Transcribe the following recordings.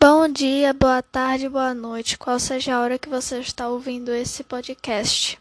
Bom dia, boa tarde, boa noite, qual seja a hora que você está ouvindo esse podcast.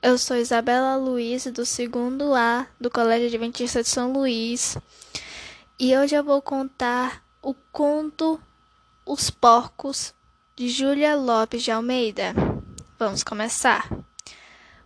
Eu sou Isabela Luiz, do segundo A do Colégio Adventista de São Luís, e hoje eu vou contar o conto Os Porcos de Júlia Lopes de Almeida. Vamos começar.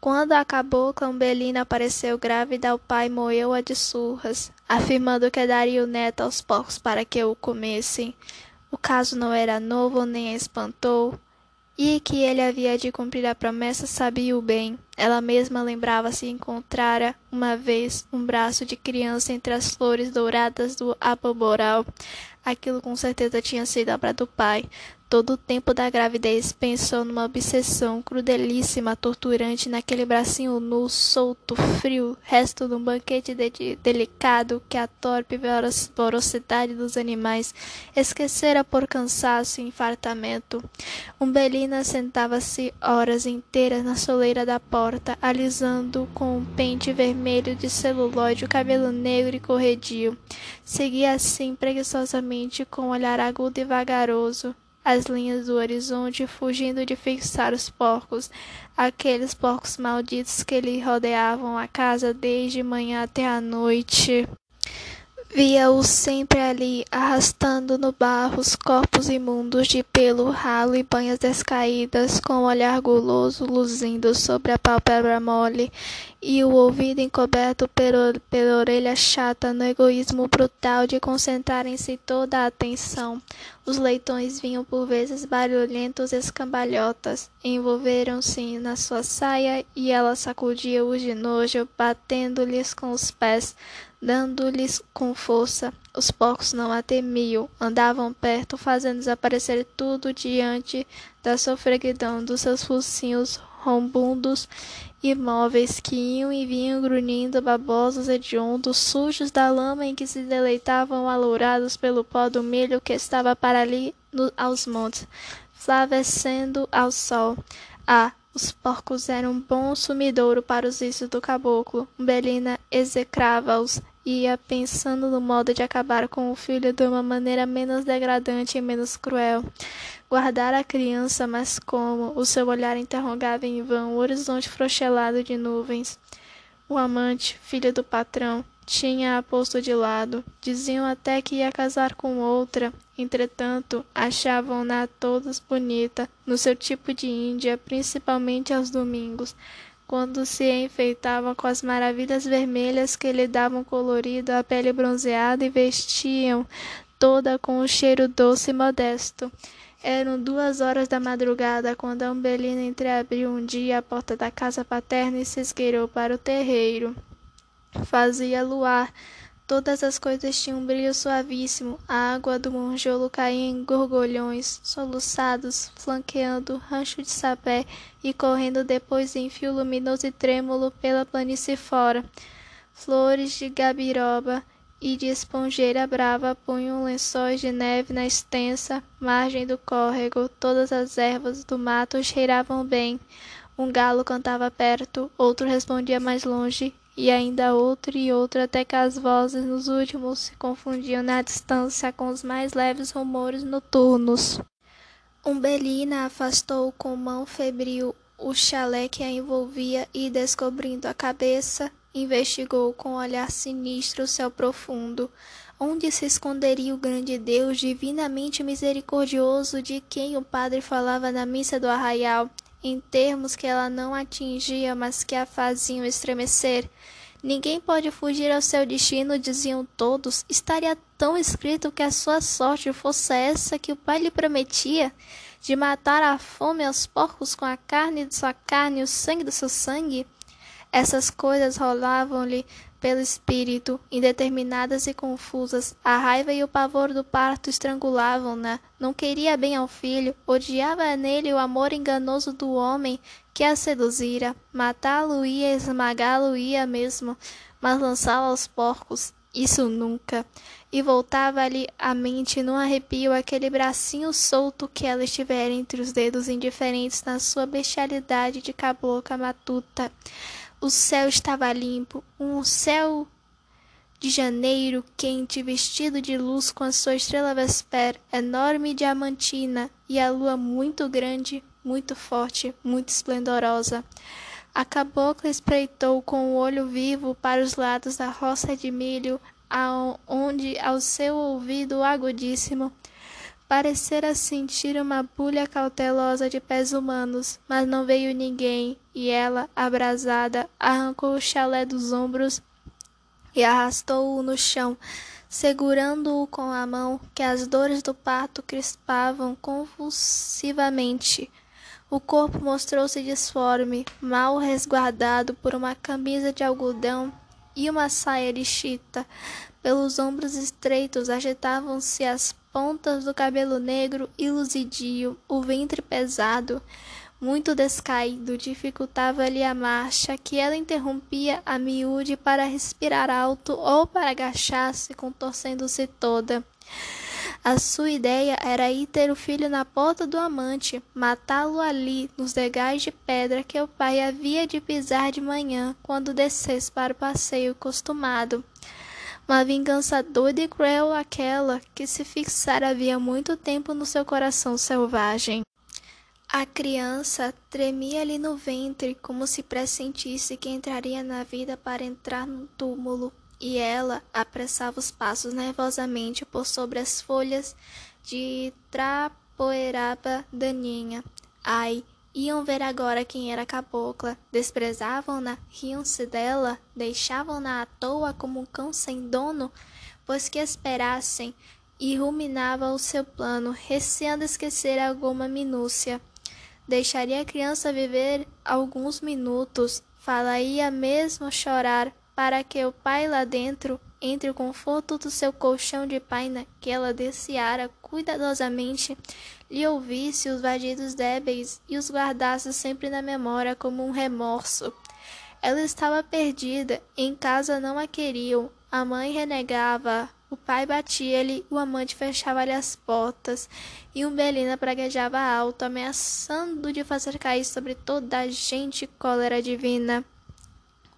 Quando a cabocla Umbelina apareceu grávida, o pai moeu-a de surras, afirmando que daria o neto aos porcos para que o comessem. O caso não era novo nem a espantou, e que ele havia de cumprir a promessa sabia-o bem. Ela mesma lembrava-se encontrara uma vez um braço de criança entre as flores douradas do aboboral. Aquilo com certeza tinha sido obra do pai. Todo o tempo da gravidez pensou numa obsessão crudelíssima, torturante, naquele bracinho nu, solto, frio, resto de um banquete de delicado que a torpe velocidade dos animais esquecera por cansaço e infartamento. Umbelina sentava-se horas inteiras na soleira da porta, alisando com um pente vermelho de celulóide o cabelo negro e corredio. Seguia assim preguiçosamente, com um olhar agudo e vagaroso, as linhas do horizonte, fugindo de fixar os porcos, aqueles porcos malditos que lhe rodeavam a casa desde manhã até a noite. Via-o sempre ali, arrastando no barro os corpos imundos de pelo ralo e banhas descaídas, com o olhar guloso luzindo sobre a pálpebra mole e o ouvido encoberto pela, orelha chata no egoísmo brutal de concentrar em si toda a atenção. Os leitões vinham por vezes barulhentos escambalhotas, envolveram-se na sua saia e ela sacudia-os de nojo, batendo-lhes com os pés, dando-lhes com força. Os porcos não a temiam, andavam perto, fazendo desaparecer tudo diante da sofreguidão dos seus focinhos rombundos imóveis que iam e vinham grunhindo, babosos, hediondos, sujos da lama em que se deleitavam alourados pelo pó do milho que estava para ali no, aos montes, flavescendo ao sol. Ah, os porcos eram bom sumidouro para os vícios do caboclo. Belina execrava-os ia pensando no modo de acabar com o filho de uma maneira menos degradante e menos cruel. Guardar a criança, mas como? O seu olhar interrogava em vão o horizonte frouxelado de nuvens. O amante, filho do patrão, tinha-a posto de lado. Diziam até que ia casar com outra. Entretanto, achavam-na todos bonita, no seu tipo de índia, principalmente aos domingos quando se enfeitava com as maravilhas vermelhas que lhe davam colorido a pele bronzeada e vestiam toda com um cheiro doce e modesto. Eram duas horas da madrugada quando a Umbelina entreabriu um dia a porta da casa paterna e se esgueirou para o terreiro. Fazia luar, Todas as coisas tinham um brilho suavíssimo, a água do monjolo caía em gorgolhões, soluçados, flanqueando rancho de sapé e correndo depois em fio luminoso e trêmulo pela planície fora. Flores de gabiroba e de esponjeira brava punham lençóis de neve na extensa margem do córrego. Todas as ervas do mato cheiravam bem. Um galo cantava perto, outro respondia mais longe, e ainda outro e outro, até que as vozes nos últimos se confundiam na distância com os mais leves rumores noturnos. Umbelina afastou com mão febril o chalé que a envolvia e, descobrindo a cabeça, investigou com olhar sinistro o céu profundo, onde se esconderia o grande Deus divinamente misericordioso de quem o padre falava na missa do arraial em termos que ela não atingia, mas que a faziam estremecer. Ninguém pode fugir ao seu destino, diziam todos. Estaria tão escrito que a sua sorte fosse essa que o pai lhe prometia, de matar a fome aos porcos com a carne de sua carne e o sangue do seu sangue. Essas coisas rolavam-lhe pelo espírito, indeterminadas e confusas. A raiva e o pavor do parto estrangulavam-na. Não queria bem ao filho, odiava nele o amor enganoso do homem que a seduzira. Matá-lo-ia, esmagá-lo-ia mesmo, mas lançá-lo aos porcos, isso nunca. E voltava-lhe à mente num arrepio aquele bracinho solto que ela estivera entre os dedos indiferentes na sua bestialidade de cabocla matuta. O céu estava limpo, um céu de janeiro, quente, vestido de luz com a sua estrela vesper, enorme e diamantina, e a lua muito grande, muito forte, muito esplendorosa. A cabocla espreitou com o olho vivo para os lados da roça de milho, onde, ao seu ouvido agudíssimo, parecera sentir uma bulha cautelosa de pés humanos, mas não veio ninguém, e ela, abrasada, arrancou o chalé dos ombros e arrastou-o no chão, segurando-o com a mão, que as dores do parto crispavam convulsivamente. O corpo mostrou-se disforme, mal resguardado por uma camisa de algodão e uma saia de chita. Pelos ombros estreitos agitavam-se as pontas do cabelo negro e luzidio, o ventre pesado, muito descaído, dificultava-lhe a marcha, que ela interrompia a miúde para respirar alto ou para agachar-se, contorcendo-se toda. A sua ideia era ir ter o filho na porta do amante, matá-lo ali, nos degais de pedra que o pai havia de pisar de manhã, quando descesse para o passeio costumado. Uma vingança doida e cruel aquela que se fixara havia muito tempo no seu coração selvagem. A criança tremia-lhe no ventre, como se pressentisse que entraria na vida para entrar no túmulo, e ela apressava os passos nervosamente por sobre as folhas de trapoeraba daninha. Ai, iam ver agora quem era a cabocla. Desprezavam-na, riam-se dela, deixavam-na à toa como um cão sem dono, pois que esperassem, e ruminava o seu plano, receando esquecer alguma minúcia. Deixaria a criança viver alguns minutos, falaria mesmo chorar, para que o pai lá dentro, entre o conforto do seu colchão de paina que ela desciara cuidadosamente, lhe ouvisse os vadidos débeis e os guardasse sempre na memória como um remorso. Ela estava perdida, em casa não a queriam, a mãe renegava, o pai batia-lhe, o amante fechava-lhe as portas, e Umbelina praguejava alto, ameaçando de fazer cair sobre toda a gente cólera divina.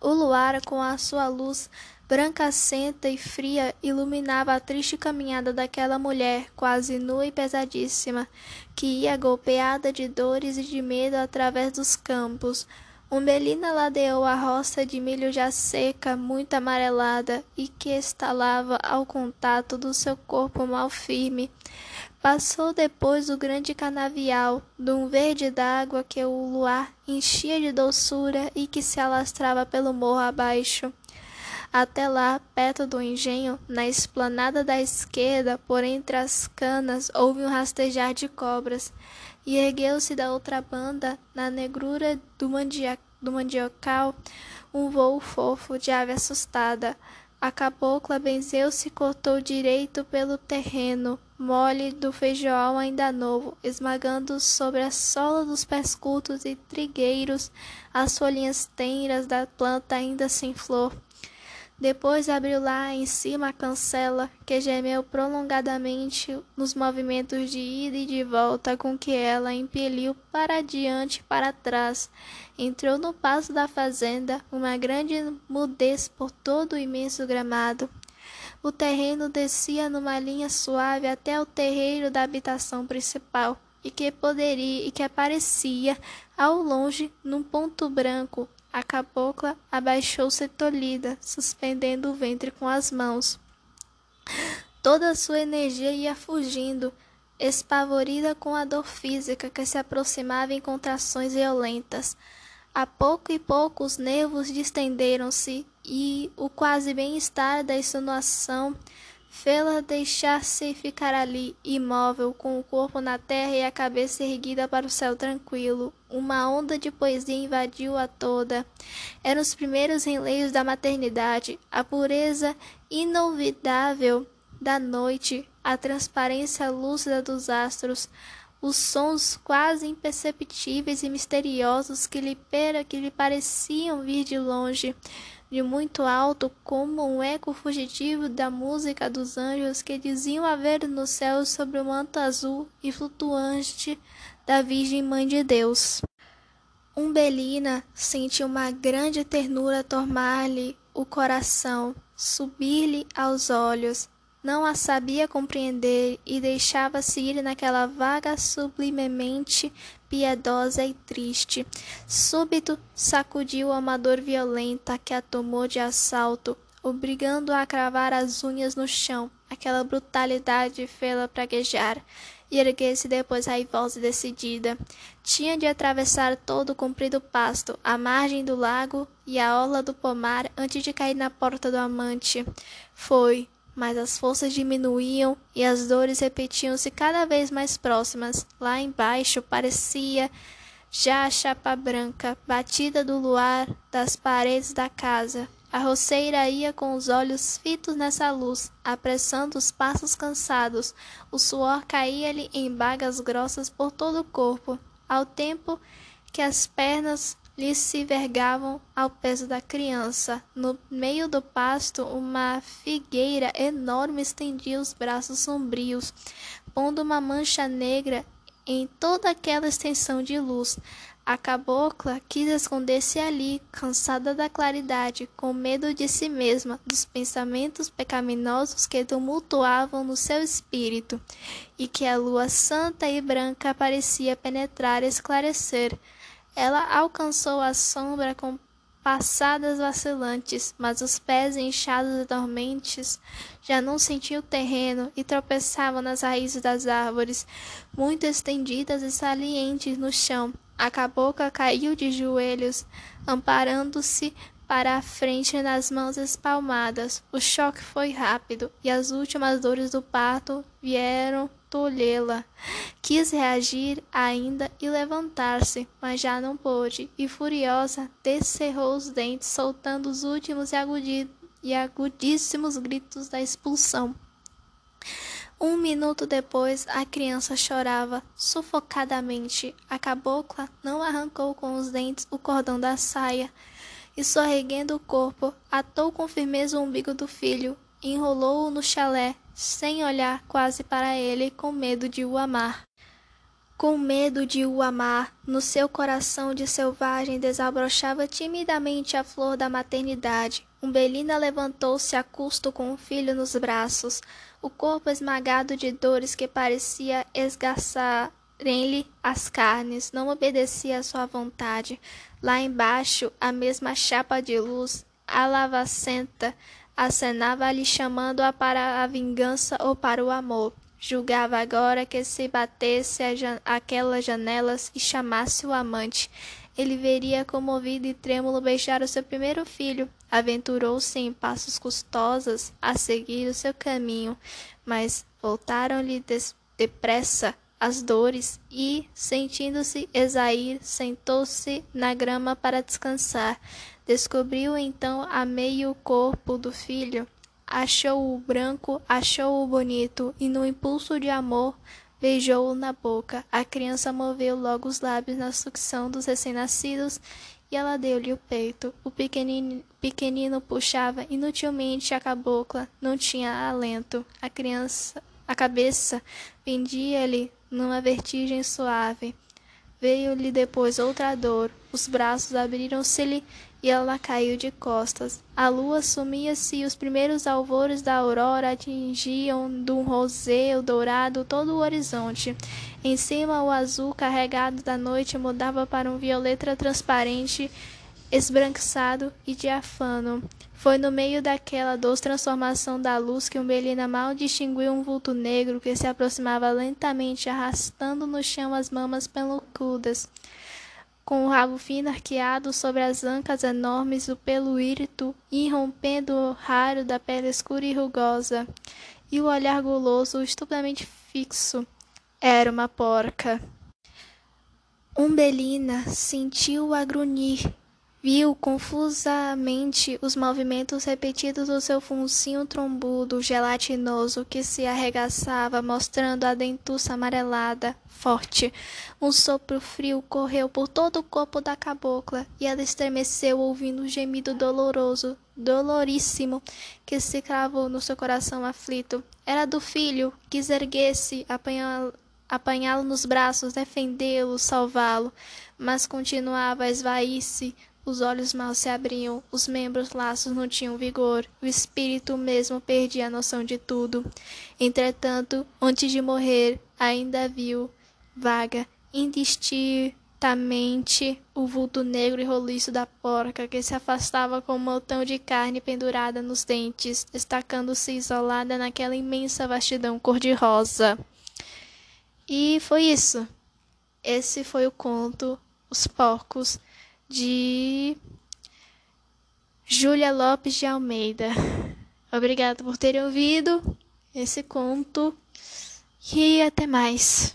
O luar, com a sua luz branca senta e fria, iluminava a triste caminhada daquela mulher, quase nua e pesadíssima, que ia golpeada de dores e de medo através dos campos, Umbelina ladeou a roça de milho já seca, muito amarelada, e que estalava ao contato do seu corpo mal firme. Passou depois o grande canavial, dum verde d'água que o luar enchia de doçura e que se alastrava pelo morro abaixo. Até lá, perto do engenho, na esplanada da esquerda, por entre as canas, houve um rastejar de cobras e ergueu-se da outra banda, na negrura do, mandia, do mandiocal, um vôo fofo de ave assustada. A cabocla benzeu-se cortou direito pelo terreno, mole do feijoal ainda novo, esmagando sobre a sola dos pés curtos e trigueiros as folhinhas tenras da planta ainda sem flor. Depois abriu lá em cima a cancela, que gemeu prolongadamente nos movimentos de ida e de volta com que ela impeliu para diante e para trás. Entrou no passo da fazenda, uma grande mudez por todo o imenso gramado. O terreno descia numa linha suave até o terreiro da habitação principal, e que poderia e que aparecia ao longe num ponto branco a cabocla abaixou-se tolhida, suspendendo o ventre com as mãos. Toda a sua energia ia fugindo, espavorida com a dor física que se aproximava em contrações violentas. A pouco e pouco os nervos distenderam-se e o quase bem-estar da insinuação fê-la deixar-se ficar ali, imóvel, com o corpo na terra e a cabeça erguida para o céu tranquilo. Uma onda de poesia invadiu-a toda. Eram os primeiros enleios da maternidade, a pureza inolvidável da noite, a transparência lúcida dos astros, os sons quase imperceptíveis e misteriosos que lhe, que lhe pareciam vir de longe de muito alto, como um eco fugitivo da música dos anjos que diziam haver no céu sobre o manto azul e flutuante da Virgem Mãe de Deus. Umbelina sentiu uma grande ternura tomar-lhe o coração. subir-lhe aos olhos. Não a sabia compreender e deixava-se ir naquela vaga sublimemente piedosa e triste. Súbito sacudiu uma dor violenta que a tomou de assalto, obrigando-a a cravar as unhas no chão. Aquela brutalidade fê-la praguejar e erguer-se depois raivosa e decidida. Tinha de atravessar todo o comprido pasto, a margem do lago e a orla do pomar antes de cair na porta do amante. Foi, mas as forças diminuíam e as dores repetiam-se cada vez mais próximas. Lá embaixo parecia já a chapa branca, batida do luar das paredes da casa. A roceira ia com os olhos fitos nessa luz, apressando os passos cansados. O suor caía-lhe em bagas grossas por todo o corpo, ao tempo que as pernas lhe se vergavam ao peso da criança. No meio do pasto, uma figueira enorme estendia os braços sombrios, pondo uma mancha negra em toda aquela extensão de luz. A cabocla quis esconder-se ali, cansada da claridade, com medo de si mesma, dos pensamentos pecaminosos que tumultuavam no seu espírito, e que a lua santa e branca parecia penetrar e esclarecer. Ela alcançou a sombra com passadas vacilantes, mas os pés inchados e dormentes já não sentiam o terreno e tropeçavam nas raízes das árvores, muito estendidas e salientes no chão. A cabocla caiu de joelhos, amparando-se para a frente nas mãos espalmadas. O choque foi rápido e as últimas dores do parto vieram tolhê-la. Quis reagir ainda e levantar-se, mas já não pôde, e furiosa descerrou os dentes, soltando os últimos e agudíssimos gritos da expulsão. Um minuto depois, a criança chorava sufocadamente. A cabocla não arrancou com os dentes o cordão da saia e, sorreguendo o corpo, atou com firmeza o umbigo do filho, enrolou-o no chalé, sem olhar quase para ele, com medo de o amar. Com medo de o amar, no seu coração de selvagem desabrochava timidamente a flor da maternidade. Umbelina levantou-se a custo com o filho nos braços o corpo esmagado de dores que parecia esgarçarem-lhe as carnes, não obedecia à sua vontade. Lá embaixo, a mesma chapa de luz, a lavacenta, acenava-lhe chamando-a para a vingança ou para o amor. Julgava agora que se batesse aquelas janelas e chamasse o amante, ele veria comovido e trêmulo beijar o seu primeiro filho. Aventurou-se em passos custosos a seguir o seu caminho, mas voltaram-lhe depressa as dores e, sentindo-se exair, sentou-se na grama para descansar. Descobriu então a meio o corpo do filho, achou-o branco, achou-o bonito, e no impulso de amor beijou-o na boca. A criança moveu logo os lábios na sucção dos recém-nascidos e ela deu-lhe o peito. O pequenino, pequenino puxava inutilmente a cabocla, não tinha alento. A criança, a cabeça pendia-lhe numa vertigem suave. Veio-lhe depois outra dor, os braços abriram-se-lhe e ela caiu de costas. A lua sumia-se e os primeiros alvores da aurora atingiam de um roseio dourado todo o horizonte. Em cima, o azul carregado da noite mudava para um violeta transparente, esbranquiçado e diafano. Foi no meio daquela doce transformação da luz que Umbelina mal distinguiu um vulto negro que se aproximava lentamente, arrastando no chão as mamas pelucudas com o rabo fino arqueado sobre as ancas enormes, o pelo írito irrompendo o raro da pele escura e rugosa, e o olhar guloso, estupidamente fixo. Era uma porca. Umbelina sentiu-a grunhir Viu confusamente os movimentos repetidos do seu funcinho trombudo, gelatinoso, que se arregaçava, mostrando a dentuça amarelada, forte. Um sopro frio correu por todo o corpo da cabocla, e ela estremeceu ouvindo um gemido doloroso, doloríssimo, que se cravou no seu coração aflito. Era do filho, quis erguer-se, apanhá-lo nos braços, defendê-lo, salvá-lo, mas continuava a esvair-se Os olhos mal se abriam, os membros laços não tinham vigor, o espírito mesmo perdia a noção de tudo. Entretanto, antes de morrer, ainda viu, vaga, indistintamente, o vulto negro e roliço da porca que se afastava com um montão de carne pendurada nos dentes, destacando-se isolada naquela imensa vastidão cor-de-rosa. E foi isso. Esse foi o conto Os Porcos de Júlia Lopes de Almeida. Obrigada por terem ouvido esse conto e até mais.